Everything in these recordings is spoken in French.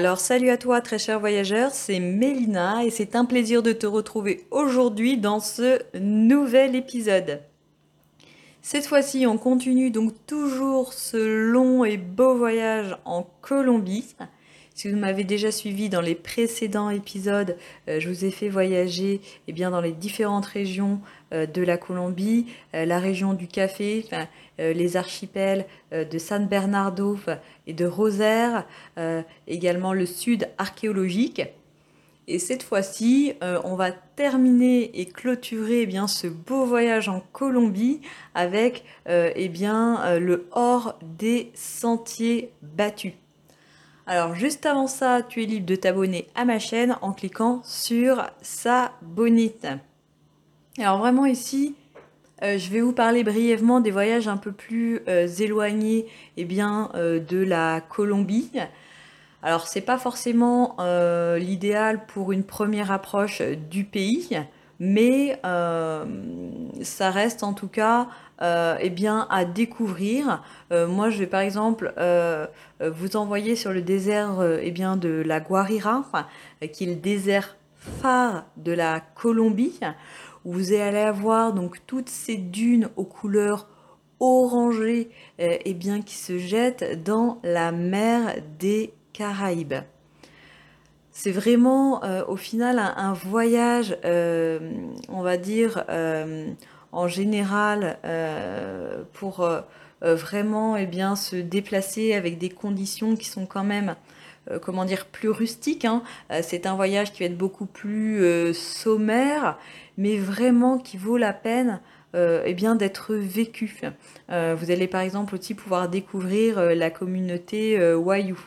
Alors salut à toi très cher voyageur, c'est Mélina et c'est un plaisir de te retrouver aujourd'hui dans ce nouvel épisode. Cette fois-ci, on continue donc toujours ce long et beau voyage en Colombie. Si vous m'avez déjà suivi dans les précédents épisodes, euh, je vous ai fait voyager eh bien, dans les différentes régions euh, de la Colombie, euh, la région du café, les archipels de San Bernardo et de Rosaire, également le sud archéologique. Et cette fois-ci, on va terminer et clôturer eh bien, ce beau voyage en Colombie avec eh bien, le hors des sentiers battus. Alors juste avant ça, tu es libre de t'abonner à ma chaîne en cliquant sur bonite. Alors vraiment ici, euh, je vais vous parler brièvement des voyages un peu plus euh, éloignés eh bien, euh, de la Colombie. Alors c'est pas forcément l'idéal pour une première approche du pays, mais ça reste en tout cas euh, eh bien, à découvrir. Euh, moi, je vais par exemple euh, vous envoyer sur le désert eh de la Guarira, qui est le désert phare de la Colombie, où vous allez avoir donc toutes ces dunes aux couleurs orangées eh bien, qui se jettent dans la mer des Caraïbes. C'est vraiment au final un voyage, on va dire, en général euh, pour euh, euh, vraiment eh bien, se déplacer avec des conditions qui sont quand même comment dire plus rustiques. Hein. C'est un voyage qui va être beaucoup plus sommaire, mais vraiment qui vaut la peine eh bien d'être vécu. vous allez par exemple aussi pouvoir découvrir la communauté Wayuu.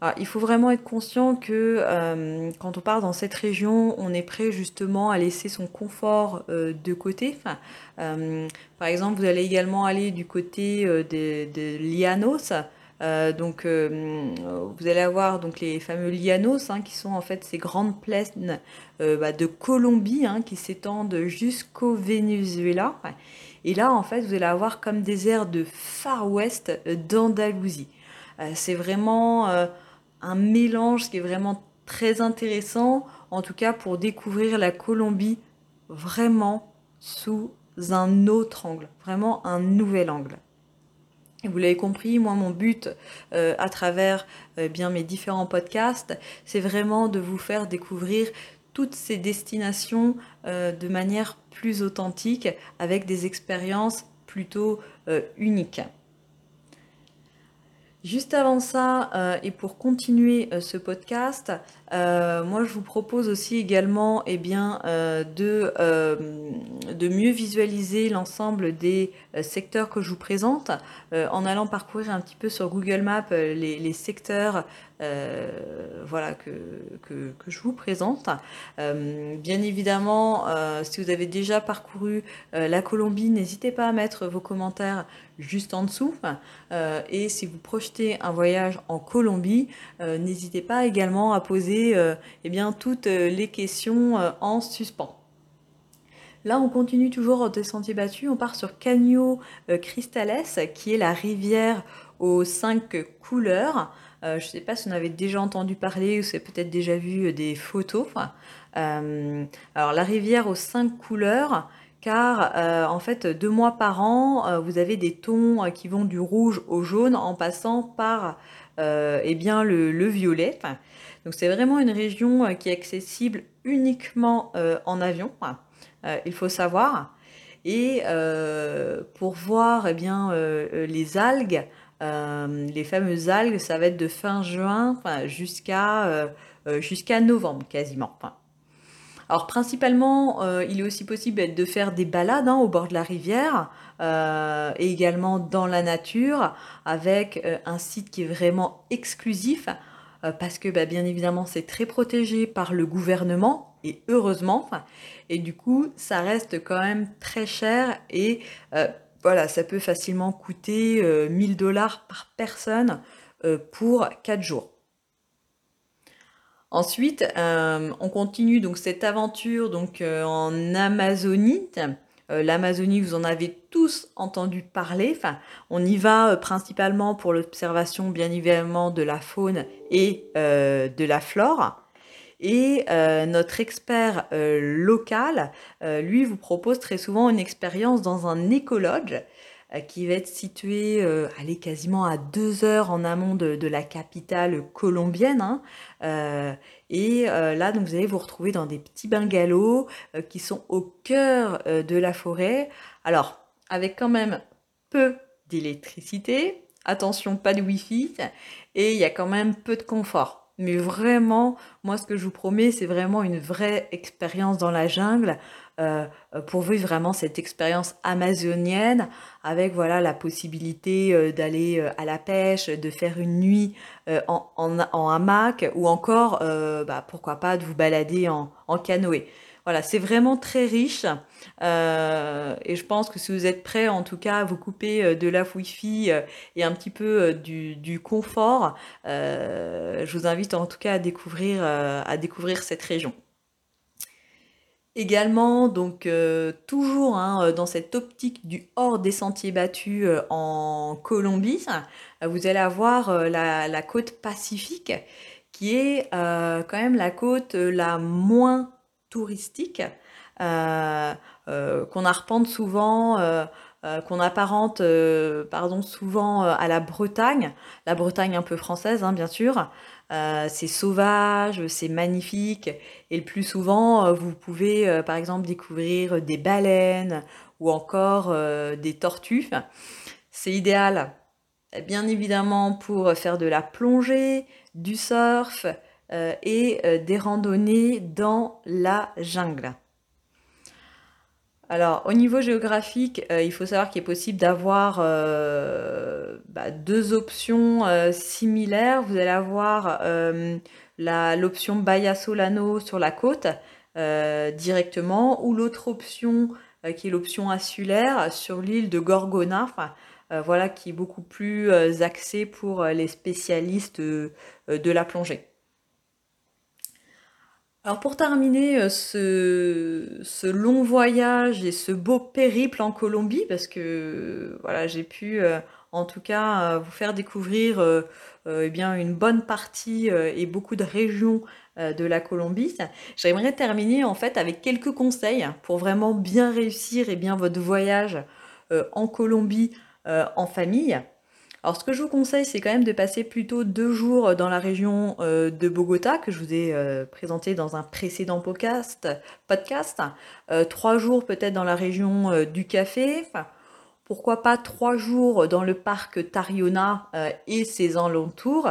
Ah, il faut vraiment être conscient que euh, quand on part dans cette région, on est prêt justement à laisser son confort euh, de côté. Euh, par exemple, vous allez également aller du côté de, Lianos. donc, vous allez avoir donc les fameux Lianos, hein, qui sont en fait ces grandes plaines bah, de Colombie hein, qui s'étendent jusqu'au Venezuela. Et là, en fait, vous allez avoir comme des airs de Far West d'Andalousie. c'est vraiment un mélange qui est vraiment très intéressant, en tout cas pour découvrir la Colombie vraiment sous un autre angle, vraiment un nouvel angle. Et vous l'avez compris, moi mon but euh, à travers euh, bien mes différents podcasts, c'est vraiment de vous faire découvrir toutes ces destinations euh, de manière plus authentique, avec des expériences plutôt uniques. Juste avant ça, euh, et pour continuer euh, ce podcast, euh, moi je vous propose aussi également eh bien, de, mieux visualiser l'ensemble des secteurs que je vous présente en allant parcourir un petit peu sur Google Maps les, secteurs voilà, que, que, je vous présente. Bien évidemment, si vous avez déjà parcouru la Colombie, n'hésitez pas à mettre vos commentaires juste en dessous. et si vous projetez un voyage en Colombie, n'hésitez pas également à poser eh bien, toutes les questions en suspens. Là, on continue toujours des sentiers battus. On part sur Cagno Cristales, qui est la rivière aux cinq couleurs. Euh, je ne sais pas si on avait déjà entendu parler ou si vous avez peut-être déjà vu euh, des photos. Euh, alors la rivière aux cinq couleurs, car en fait deux mois par an, vous avez des tons qui vont du rouge au jaune en passant par eh bien, le, violet. Donc c'est vraiment une région qui est accessible uniquement en avion, il faut savoir. Et pour voir eh bien, les algues, euh, les fameuses algues, ça va être de fin juin jusqu'à euh, euh, jusqu'à novembre quasiment. Alors principalement, il est aussi possible de faire des balades hein, au bord de la rivière et également dans la nature avec un site qui est vraiment exclusif parce que bah, bien évidemment c'est très protégé par le gouvernement et heureusement. Et du coup, ça reste quand même très cher et voilà, ça peut facilement coûter 1000 dollars par personne pour 4 jours. Ensuite, on continue donc cette aventure donc en Amazonie. Euh, L'Amazonie, vous en avez tous entendu parler. Enfin, on y va euh, principalement pour l'observation, bien évidemment, de la faune et euh, de la flore. Et notre expert local, lui, vous propose très souvent une expérience dans un écologe euh, qui va être situé euh, allez, quasiment à deux heures en amont de, la capitale colombienne. Hein. Euh, et là, donc, vous allez vous retrouver dans des petits bungalows qui sont au cœur de la forêt. Alors, avec quand même peu d'électricité, attention, pas de wifi, et il y a quand même peu de confort. Mais vraiment, moi, ce que je vous promets, c'est vraiment une vraie expérience dans la jungle euh, pour vivre vraiment cette expérience amazonienne avec voilà la possibilité euh, d'aller euh, à la pêche, de faire une nuit en, en, hamac ou encore bah, pourquoi pas de vous balader en, en canoë. Voilà, c'est vraiment très riche et je pense que si vous êtes prêt en tout cas à vous couper de la Wi-Fi et un petit peu du, du confort, je vous invite en tout cas à découvrir, à découvrir cette région. Également, donc euh, toujours hein, euh, dans cette optique du hors des sentiers battus euh, en Colombie, vous allez avoir la, côte pacifique qui est quand même la côte la moins touristique, qu'on arpente souvent, qu'on apparente pardon, souvent à la Bretagne, la Bretagne un peu française hein, bien sûr. Euh, c'est sauvage, c'est magnifique. Et le plus souvent, euh, vous pouvez euh, par exemple découvrir des baleines ou encore des tortues. C'est idéal, bien évidemment, pour faire de la plongée, du surf et des randonnées dans la jungle. Alors, au niveau géographique, euh, il faut savoir qu'il est possible d'avoir euh, bah, deux options euh, similaires. Vous allez avoir l'option Bahia Solano sur la côte directement, ou l'autre option qui est l'option insulaire sur l'île de Gorgona, voilà, qui est beaucoup plus axée pour les spécialistes de la plongée. Alors pour terminer euh, ce, long voyage et ce beau périple en Colombie, parce que voilà, j'ai pu euh, en tout cas euh, vous faire découvrir eh bien, une bonne partie et beaucoup de régions de la Colombie, j'aimerais terminer en fait avec quelques conseils pour vraiment bien réussir et bien votre voyage en Colombie en famille. Alors ce que je vous conseille, c'est quand même de passer plutôt deux jours dans la région euh, de Bogota, que je vous ai euh, présenté dans un précédent podcast. Euh, trois jours peut-être dans la région du café, pourquoi pas trois jours dans le parc Tariona et ses alentours,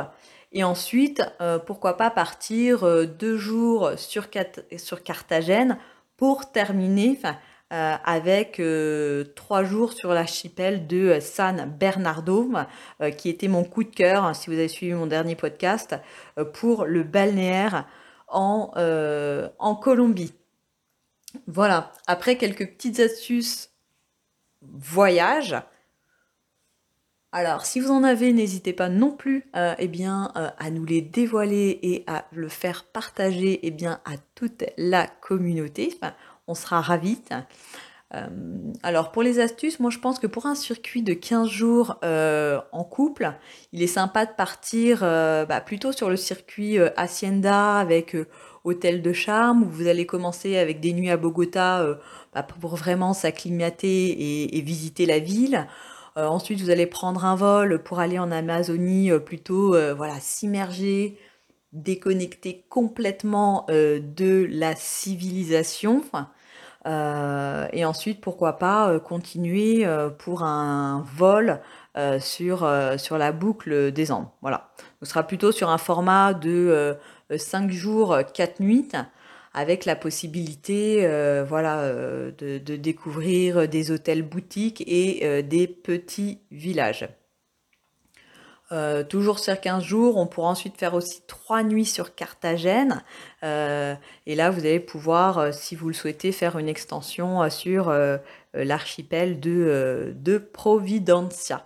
et ensuite, pourquoi pas partir deux jours sur, sur Carthagène pour terminer, euh, avec euh, trois jours sur l'archipel de San Bernardo, euh, qui était mon coup de cœur, hein, si vous avez suivi mon dernier podcast, pour le balnéaire en, en Colombie. Voilà, après quelques petites astuces voyage. Alors, si vous en avez, n'hésitez pas non plus eh bien, à nous les dévoiler et à le faire partager eh bien, à toute la communauté on sera ravis. Euh, alors pour les astuces, moi je pense que pour un circuit de 15 jours euh, en couple, il est sympa de partir euh, bah, plutôt sur le circuit Hacienda avec hôtel de charme où vous allez commencer avec des nuits à Bogota bah, pour vraiment s'acclimater et, visiter la ville. ensuite, vous allez prendre un vol pour aller en Amazonie, plutôt voilà s'immerger, déconnecter complètement de la civilisation. Euh, et ensuite, pourquoi pas euh, continuer euh, pour un vol sur, sur la boucle des Andes. Voilà. Ce sera plutôt sur un format de 5 jours, 4 nuits, avec la possibilité voilà, de, de, découvrir des hôtels boutiques et des petits villages. Euh, toujours sur 15 jours. On pourra ensuite faire aussi trois nuits sur Carthagène. Euh, et là, vous allez pouvoir, euh, si vous le souhaitez, faire une extension sur l'archipel de Providencia.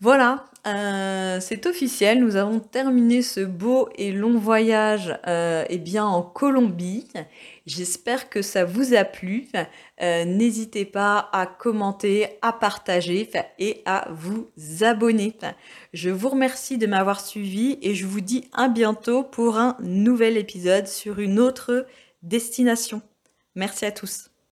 Voilà, euh, c'est officiel, nous avons terminé ce beau et long voyage euh, eh bien, en Colombie. J'espère que ça vous a plu. Euh, n'hésitez pas à commenter, à partager et à vous abonner. Je vous remercie de m'avoir suivi et je vous dis à bientôt pour un nouvel épisode sur une autre destination. Merci à tous.